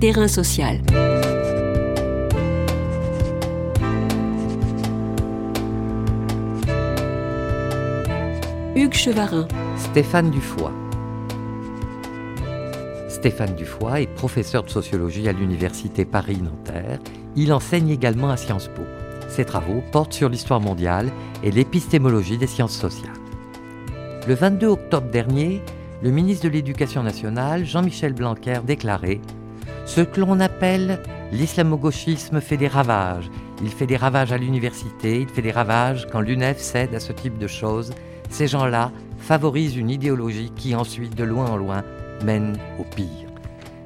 Terrain social. Hugues Chevarin. Stéphane Dufoy. Stéphane Dufoy est professeur de sociologie à l'Université Paris-Nanterre. Il enseigne également à Sciences Po. Ses travaux portent sur l'histoire mondiale et l'épistémologie des sciences sociales. Le 22 octobre dernier, le ministre de l'Éducation nationale, Jean-Michel Blanquer, déclarait Ce que l'on appelle l'islamo-gauchisme fait des ravages. Il fait des ravages à l'université, il fait des ravages quand l'UNEF cède à ce type de choses. Ces gens-là favorisent une idéologie qui ensuite, de loin en loin, mène au pire.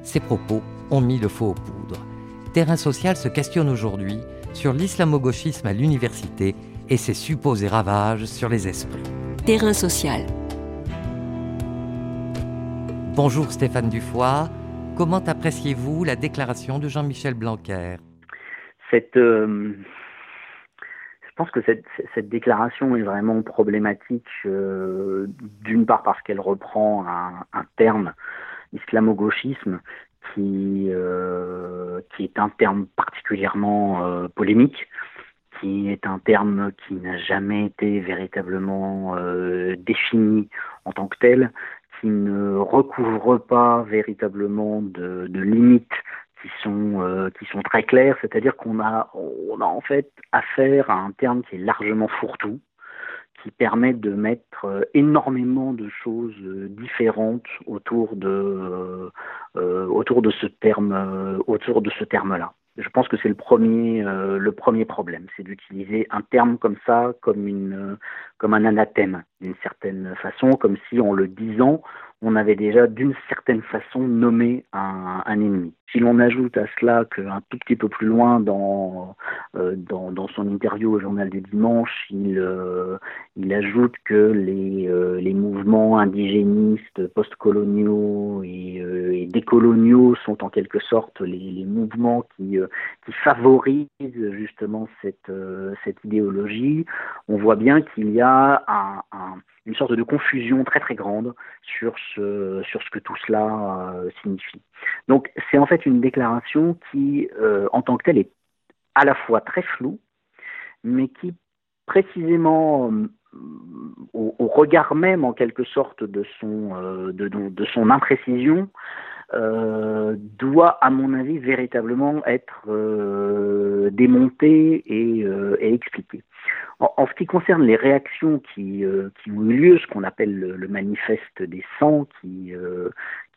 Ces propos ont mis le faux aux poudres. Terrain social se questionne aujourd'hui sur l'islamo-gauchisme à l'université et ses supposés ravages sur les esprits. Terrain social. Bonjour Stéphane Dufoy. Comment appréciez-vous la déclaration de Jean-Michel Blanquer? Cette, euh, Je pense que cette, déclaration est vraiment problématique, euh, d'une part parce qu'elle reprend un, terme, islamo-gauchisme, qui, euh, qui est un terme particulièrement polémique, qui est un terme qui n'a jamais été véritablement défini en tant que tel, qui ne recouvre pas véritablement de, limites qui sont euh, qui sont très claires, c'est-à-dire qu'on a on a en fait affaire à un terme qui est largement fourre-tout, qui permet de mettre euh, énormément de choses euh, différentes autour de autour de ce terme autour de ce terme-là. Je pense que c'est le premier euh, le premier problème, c'est d'utiliser un terme comme ça comme une comme un anathème d'une certaine façon, comme si en le disant on avait déjà d'une certaine façon nommé un, un ennemi. Si l'on ajoute à cela qu'un tout petit peu plus loin dans, euh, dans, dans, son interview au journal du dimanche, il, euh, il ajoute que les, euh, mouvements indigénistes, postcoloniaux et, euh, et, décoloniaux sont en quelque sorte les, mouvements qui, euh, favorisent justement cette, euh, idéologie, on voit bien qu'il y a un, un une sorte de confusion très très grande sur ce, que tout cela euh, signifie. Donc c'est en fait une déclaration qui, euh, en tant que telle, est à la fois très floue, mais qui précisément euh, au, regard même en quelque sorte de son, de, de, son imprécision, doit, à mon avis, véritablement être démontée et, et expliquée. En, ce qui concerne les réactions qui, euh, qui ont eu lieu, ce qu'on appelle le, manifeste des 100, qui, euh,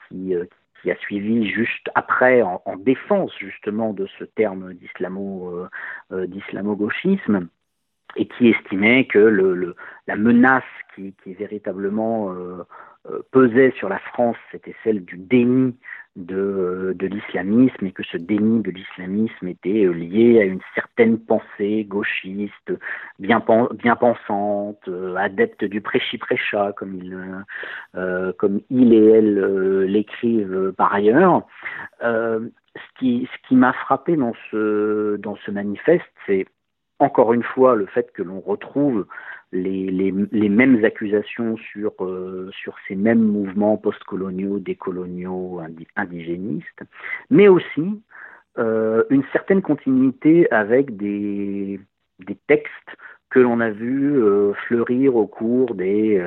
qui, euh, qui, a suivi juste après, en, en, défense justement de ce terme d'islamo, d'islamo-gauchisme, et qui estimait que le, le, la menace qui, qui véritablement pesait sur la France, c'était celle du déni de, de l'islamisme et que ce déni de l'islamisme était lié à une certaine pensée gauchiste, bien, bien pensante, adepte du prêchi-prêcha, comme il, euh, comme il et elle euh, l'écrivent par ailleurs. Euh, ce qui, ce qui m'a frappé dans ce, dans ce manifeste, c'est encore une fois le fait que l'on retrouve les, mêmes accusations sur, euh, sur ces mêmes mouvements postcoloniaux, décoloniaux, indigénistes, mais aussi euh, une certaine continuité avec des, textes que l'on a vu euh, fleurir au cours des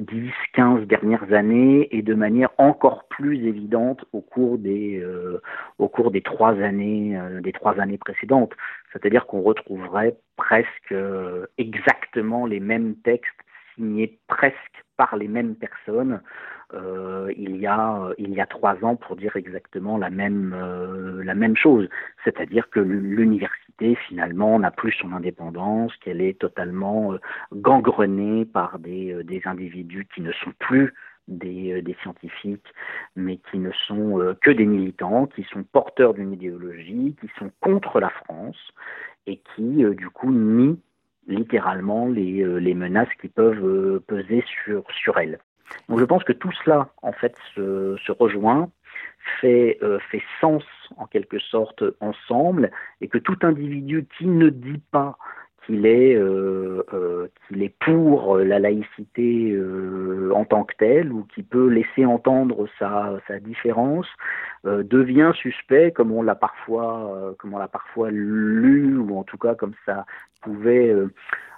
10, 15 dernières années et de manière encore plus évidente au cours des, euh, au cours des trois années, euh, des trois années précédentes. C'est-à-dire qu'on retrouverait presque euh, exactement les mêmes textes signés presque par les mêmes personnes il y a il y a trois ans pour dire exactement la même la même chose, c'est-à-dire que l'université finalement n'a plus son indépendance, qu'elle est totalement euh, gangrenée par des euh, des individus qui ne sont plus des, euh, des, scientifiques, mais qui ne sont que des militants, qui sont porteurs d'une idéologie, qui sont contre la France et qui, du coup, nient littéralement les, les menaces qui peuvent peser sur, sur elle. Donc je pense que tout cela, en fait, se, se rejoint, fait, fait sens en quelque sorte ensemble, et que tout individu qui ne dit pas qu'il est, euh, euh, qu'il est pour la laïcité euh, en tant que telle ou qui peut laisser entendre sa, sa différence devient suspect comme on l'a parfois comme on l'a parfois lu ou en tout cas comme ça pouvait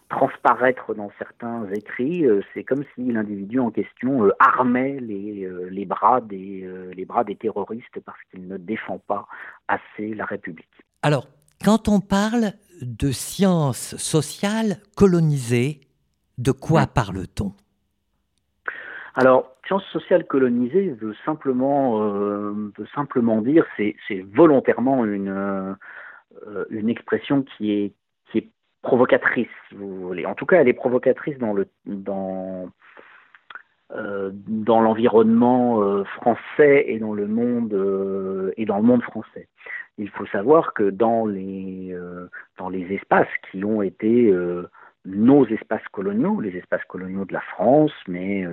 transparaître dans certains écrits, c'est comme si l'individu en question armait les, les, bras des, les bras des terroristes parce qu'il ne défend pas assez la République. Alors, quand on parle de sciences sociales colonisées, de quoi parle-t-on? Alors, sciences sociales colonisées veut simplement, euh, veut simplement dire, c'est volontairement une, euh, une expression qui est provocatrice, si vous voulez. En tout cas, elle est provocatrice dans le, dans, euh, l'environnement euh, français et dans le monde euh, et dans le monde français. Il faut savoir que dans les espaces qui ont été nos espaces coloniaux, les espaces coloniaux de la France, mais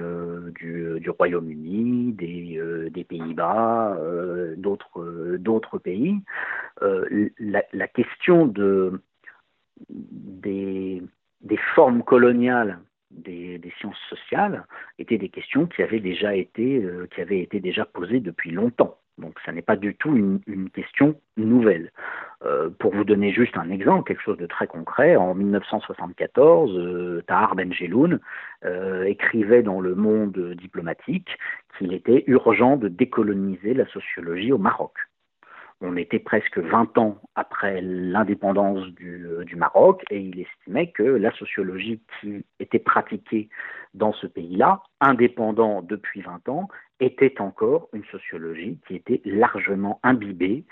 du, Royaume-Uni, des, Pays-Bas, d'autres pays, la, question de des, formes coloniales des, sciences sociales étaient des questions qui avaient déjà été, euh, qui avaient été déjà posées depuis longtemps. Donc, ça n'est pas du tout une, question nouvelle. Euh, pour vous donner juste un exemple, quelque chose de très concret, en 1974, euh, Tahar Benjeloun écrivait dans le monde diplomatique qu'il était urgent de décoloniser la sociologie au Maroc. On était presque 20 ans après l'indépendance du, euh, du, Maroc et il estimait que la sociologie qui était pratiquée dans ce pays-là, indépendant depuis 20 ans, était encore une sociologie qui était largement imbibée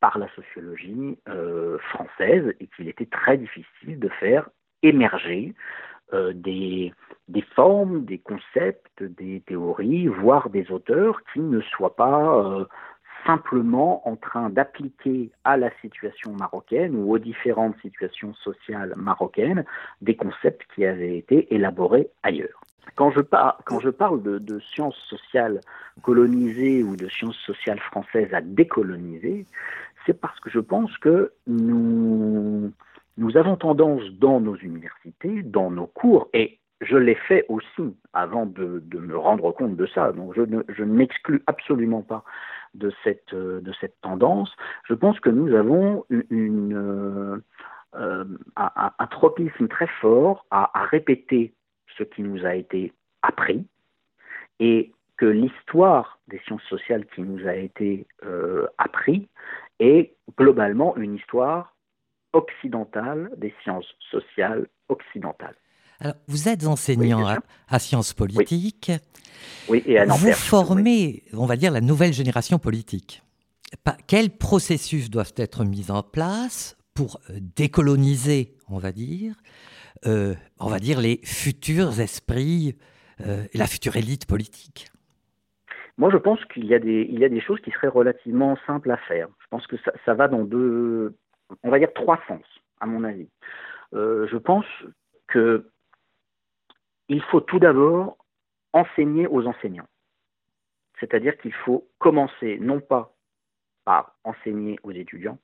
par la sociologie euh, française et qu'il était très difficile de faire émerger euh, des, formes, des concepts, des théories, voire des auteurs qui ne soient pas simplement en train d'appliquer à la situation marocaine ou aux différentes situations sociales marocaines des concepts qui avaient été élaborés ailleurs. Quand je, parle de, sciences sociales colonisées ou de sciences sociales françaises à décoloniser, c'est parce que je pense que nous avons tendance dans nos universités, dans nos cours, et je l'ai fait aussi avant de, me rendre compte de ça, donc je ne, m'exclus absolument pas de cette, de cette tendance. Je pense que nous avons euh, euh, un, tropisme très fort à, répéter ce qui nous a été appris et que l'histoire des sciences sociales qui nous a été euh, appris est globalement une histoire occidentale des sciences sociales occidentales. Alors, vous êtes enseignant à, sciences politiques. Oui. et à Vous formez, on va dire, la nouvelle génération politique. Quels processus doivent être mis en place pour euh, décoloniser, on va dire, euh, on va dire les futurs esprits euh, et la future élite politique? Moi, je pense qu'il y, a des, il y a des choses qui seraient relativement simples à faire. Je pense que ça, ça va dans deux, on va dire trois sens, à mon avis. je pense que il faut tout d'abord enseigner aux enseignants. C'est-à-dire qu'il faut commencer non pas par enseigner aux étudiants,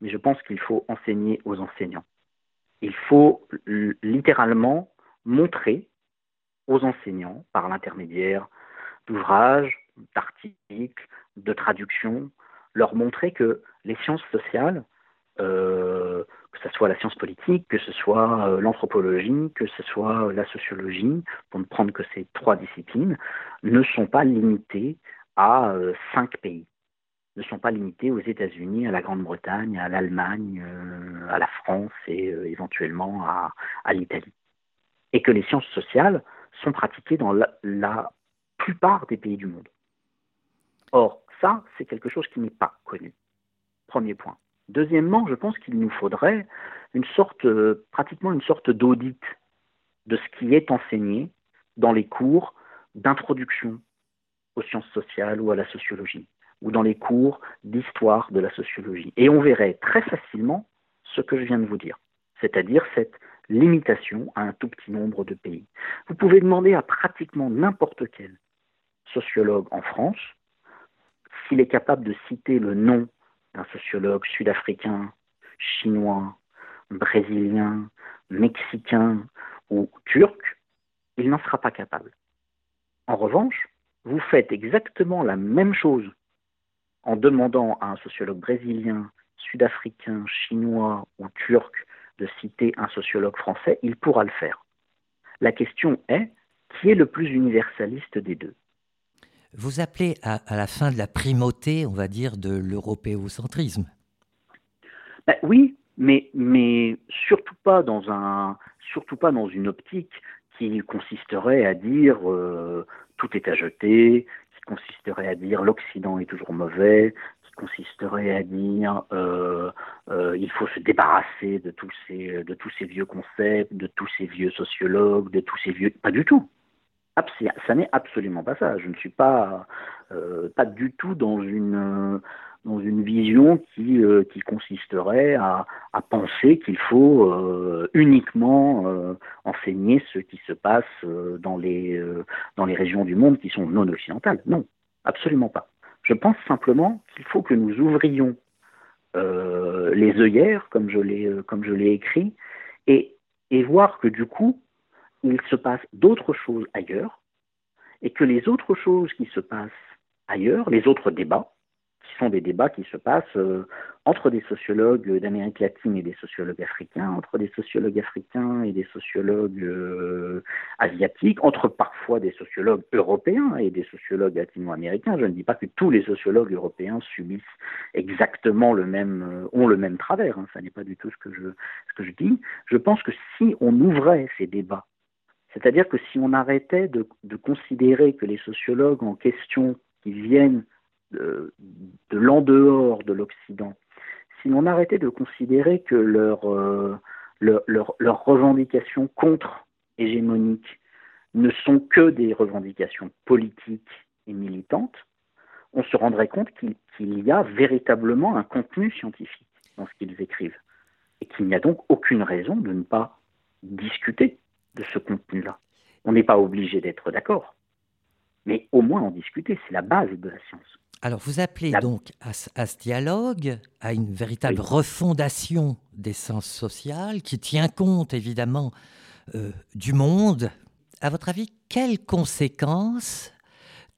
mais je pense qu'il faut enseigner aux enseignants. Il faut littéralement montrer aux enseignants, par l'intermédiaire d'ouvrages, d'articles, de traductions, leur montrer que les sciences sociales euh, que ce soit la science politique, que ce soit euh, l'anthropologie, que ce soit la sociologie, pour ne prendre que ces trois disciplines, ne sont pas limitées à euh, cinq pays, ne sont pas limitées aux États-Unis, à la Grande-Bretagne, à l'Allemagne, à la France et éventuellement à, l'Italie. Et que les sciences sociales sont pratiquées dans la plupart des pays du monde. Or, ça, c'est quelque chose qui n'est pas connu. Premier point. Deuxièmement, je pense qu'il nous faudrait euh, pratiquement une sorte d'audit de ce qui est enseigné dans les cours d'introduction aux sciences sociales ou à la sociologie, ou dans les cours d'histoire de la sociologie. Et on verrait très facilement ce que je viens de vous dire, c'est-à-dire cette limitation à un tout petit nombre de pays. Vous pouvez demander à pratiquement n'importe quel sociologue en France s'il est capable de citer le nom un sociologue sud-africain, chinois brésilien, mexicain ou turc, il n'en sera pas capable. En revanche, vous faites exactement la même chose en demandant à un sociologue brésilien, sud-africain, chinois ou turc de citer un sociologue français, il pourra le faire. La question est, qui est le plus universaliste des deux? Vous appelez à, la fin de la primauté, on va dire, de l'européocentrisme. Ben oui, mais, mais surtout, pas dans un, surtout pas dans une optique qui consisterait à dire euh, tout est à jeter, qui consisterait à dire l'Occident est toujours mauvais, qui consisterait à dire euh, euh, il faut se débarrasser de tous ces de tous ces vieux concepts, de tous ces vieux sociologues, de tous ces vieux pas du tout. Ça n'est absolument pas ça. Je ne suis pas pas du tout dans une dans une vision qui, euh, qui consisterait à, penser qu'il faut euh, uniquement euh, enseigner ce qui se passe dans, les, dans les régions du monde qui sont non occidentales. Non, absolument pas. Je pense simplement qu'il faut que nous ouvrions les œillères, comme je l'ai, comme je l'ai écrit, et, et voir que du coup, il se passe d'autres choses ailleurs, et que les autres choses qui se passent ailleurs, les autres débats, qui sont des débats qui se passent euh, entre des sociologues d'Amérique latine et des sociologues africains, entre des sociologues africains et des sociologues euh, asiatiques, entre parfois des sociologues européens et des sociologues latino-américains. Je ne dis pas que tous les sociologues européens subissent exactement le même, euh, ont le même travers. Hein. ça n'est pas du tout ce que je, ce que je dis. Je pense que si on ouvrait ces débats c'est-à-dire que si on arrêtait de, considérer que les sociologues en question qui viennent de, l'en dehors de l'Occident, si on arrêtait de considérer que leurs leur, leur, revendications contre-hégémoniques ne sont que des revendications politiques et militantes, on se rendrait compte qu'il y a véritablement un contenu scientifique dans ce qu'ils écrivent et qu'il n'y a donc aucune raison de ne pas discuter de ce contenu-là. On n'est pas obligé d'être d'accord, mais au moins en discuter, c'est la base de la science. Alors vous appelez donc à, ce dialogue, à une véritable refondation des sens sociaux qui tient compte évidemment euh, du monde. À votre avis, quelles conséquences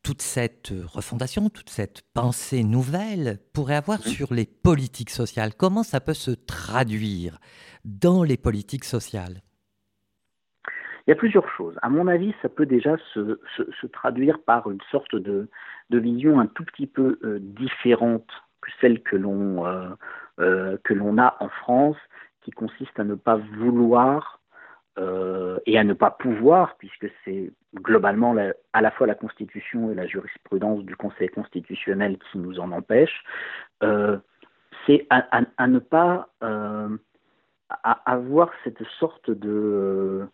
toute cette refondation, toute cette pensée nouvelle pourrait avoir sur les politiques sociales? Comment ça peut se traduire dans les politiques sociales? Il y a plusieurs choses. À mon avis, ça peut déjà se, traduire par une sorte de, vision un tout petit peu euh, différente que celle que l'on euh, euh, que l'on a en France, qui consiste à ne pas vouloir et à ne pas pouvoir, puisque c'est globalement à la fois la Constitution et la jurisprudence du Conseil constitutionnel qui nous en empêche, c'est à, ne pas avoir cette sorte de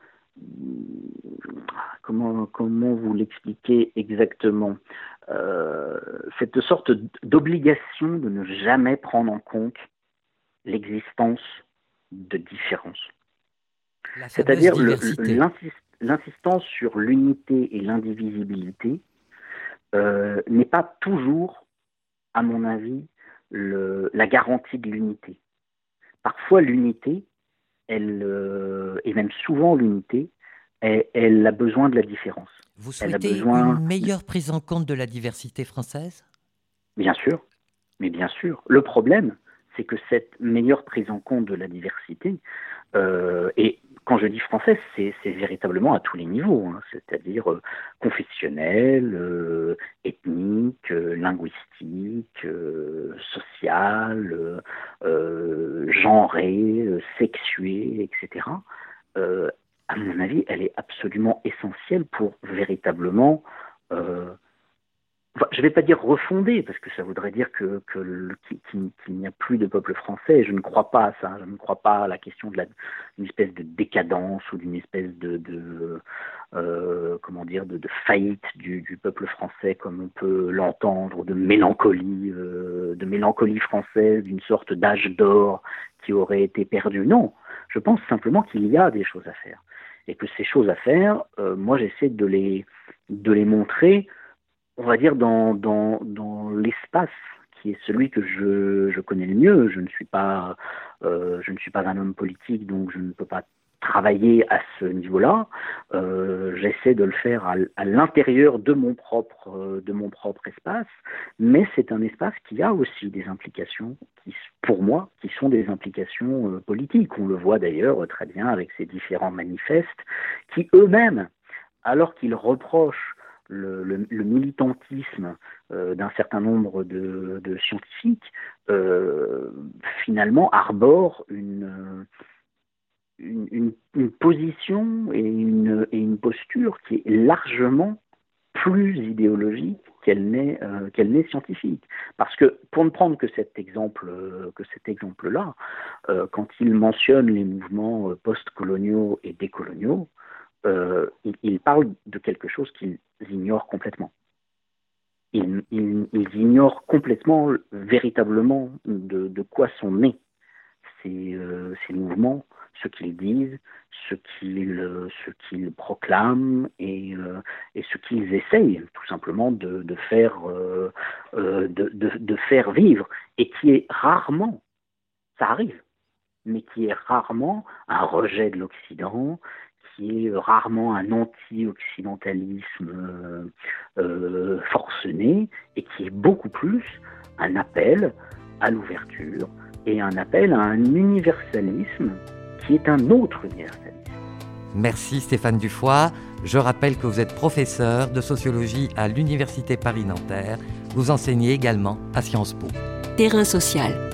comment, comment vous l'expliquer exactement? Euh, Cette sorte d'obligation de ne jamais prendre en compte l'existence de différences. C'est-à-dire l'insistance sur l'unité et l'indivisibilité euh, n'est pas toujours, à mon avis, le, la garantie de l'unité. Parfois, l'unité elle, euh, et même souvent l'unité, elle, a besoin de la différence. Vous souhaitez une meilleure prise en compte de la diversité française? Bien sûr, mais bien sûr. Le problème, c'est que cette meilleure prise en compte de la diversité, euh, et quand je dis française, c'est véritablement à tous les niveaux, hein, c'est-à-dire euh, confessionnel, euh, ethnique, linguistique, social, genré, sexué, etc. à mon avis, elle est absolument essentielle pour véritablement je ne vais pas dire refonder, parce que ça voudrait dire que, qu'il, n'y a plus de peuple français. Je ne crois pas à ça. Je ne crois pas à la question de la, d'une espèce de décadence ou d'une espèce de, de euh, comment dire, de, faillite du, peuple français, comme on peut l'entendre, de mélancolie, euh, de mélancolie française, d'une sorte d'âge d'or qui aurait été perdu. Non, je pense simplement qu'il y a des choses à faire, et que ces choses à faire, euh, moi, j'essaie de les, de les montrer on va dire, dans, dans, dans l'espace qui est celui que je, je connais le mieux. Je ne suis pas, euh, je ne suis pas un homme politique, donc je ne peux pas travailler à ce niveau-là. Euh, J'essaie de le faire à, à l'intérieur de mon propre de mon propre espace, mais c'est un espace qui a aussi des implications, qui, pour moi, qui sont des implications euh, politiques. On le voit d'ailleurs très bien avec ces différents manifestes qui eux-mêmes, alors qu'ils reprochent le, militantisme euh, d'un certain nombre de, scientifiques, euh, finalement arborent une, une, position et une, et une posture qui est largement plus idéologique qu'elle n'est euh, scientifique. Parce que pour ne prendre que cet exemple que cet exemple-là, euh, quand il mentionne les mouvements post-coloniaux et décoloniaux, euh, il, il, parle de quelque chose qu'ils ignorent complètement. Ils, ils, ils, ignorent complètement véritablement de, quoi sont nés ces, euh, ces mouvements ce qu'ils disent, ce qu'ils ce qu'ils proclament et, euh, et ce qu'ils essayent tout simplement de, faire euh, de, faire vivre et qui est rarement ça arrive mais qui est rarement un rejet de l'Occident qui est rarement un anti-occidentalisme euh, forcené et qui est beaucoup plus un appel à l'ouverture et un appel à un universalisme qui est un autre universalisme. Merci Stéphane Dufoy. Je rappelle que vous êtes professeur de sociologie à l'Université Paris-Nanterre. Vous enseignez également à Sciences Po. Terrain social.